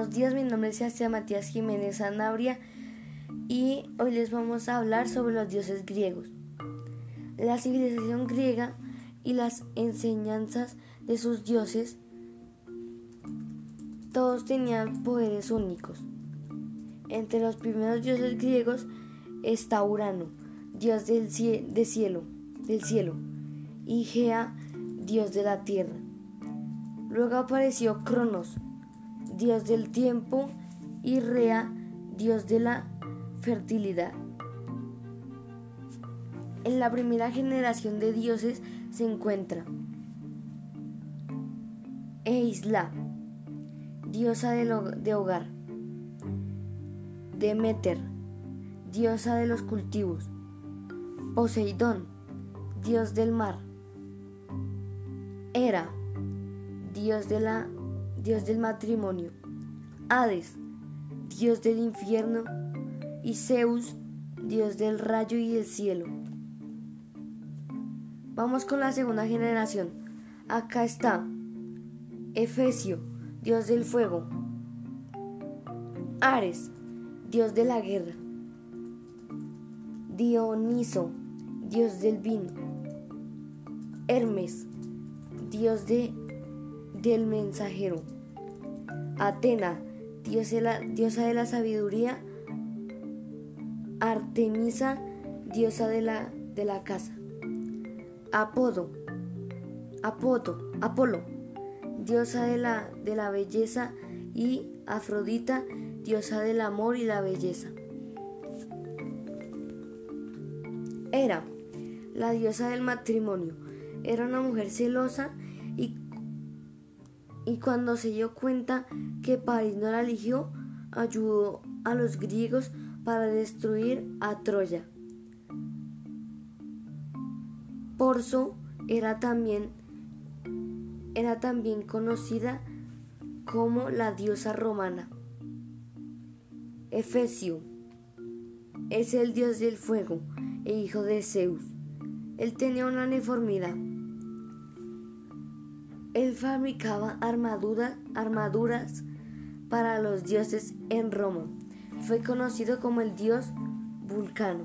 Buenos días, mi nombre es Matías Jiménez Sanabria y hoy les vamos a hablar sobre los dioses griegos. La civilización griega y las enseñanzas de sus dioses, todos tenían poderes únicos. Entre los primeros dioses griegos está Urano, dios del cielo, del cielo, y Gea, dios de la tierra. Luego apareció Cronos, dios del tiempo, y Rea, dios de la fertilidad. En la primera generación de dioses se encuentra Eisla, diosa de hogar, Demeter, diosa de los cultivos, Poseidón, dios del mar, Hera, dios de la dios del matrimonio, Hades, dios del infierno, y Zeus, dios del rayo y del cielo. Vamos con la segunda generación. Acá está Efesio, dios del fuego. Ares, dios de la guerra. Dioniso, dios del vino. Hermes, dios de del mensajero. Atena, diosa de la sabiduría. Artemisa, diosa de la, de la casa. Apodo, Apoto, Apolo, diosa de la, de la belleza. Y Afrodita, diosa del amor y la belleza. Era la diosa del matrimonio. Era una mujer celosa y cuando se dio cuenta que París no la eligió, ayudó a los griegos para destruir a Troya. Porso era también, era también conocida como la diosa romana. Efesio es el dios del fuego e hijo de Zeus. Él tenía una deformidad él fabricaba armaduras, para los dioses en Roma. Fue conocido como el dios Vulcano.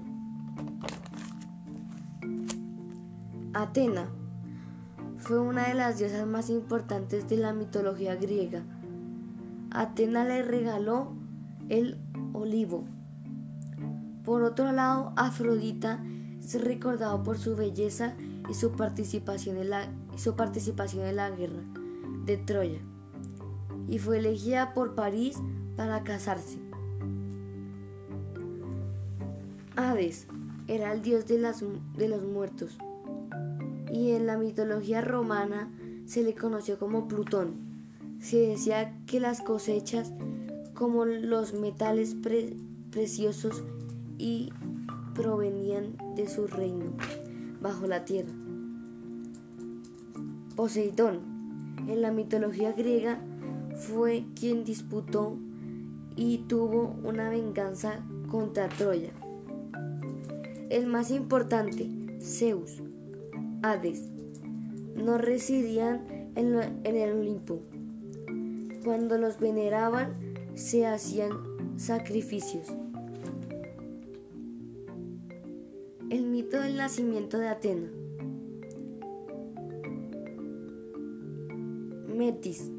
Atena fue una de las diosas más importantes de la mitología griega. Atena le regaló el olivo. Por otro lado, Afrodita es recordado por su belleza y su participación en la, su participación en la guerra de Troya y fue elegida por París para casarse. Hades era el dios de, las, de los muertos y en la mitología romana se le conoció como Plutón. Se decía que las cosechas como los metales preciosos y provenían de su reino bajo la tierra. Poseidón, en la mitología griega, fue quien disputó y tuvo una venganza contra Troya. El más importante, Zeus, Hades, no residían en, en el Olimpo. Cuando los veneraban, se hacían sacrificios. Mito del nacimiento de Atena. Metis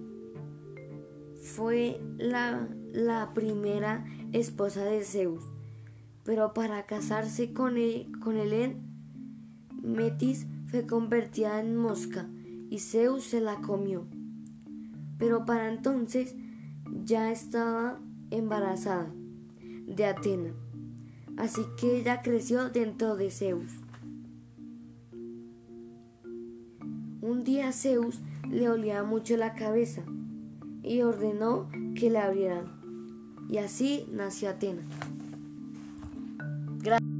fue la, la, primera esposa de Zeus, pero para casarse con, él, con Metis fue convertida en mosca y Zeus se la comió. Pero para entonces ya estaba embarazada de Atena así que ella creció dentro de Zeus. Un día Zeus le olía mucho la cabeza y ordenó que la abrieran. Y así nació Atena. Gracias.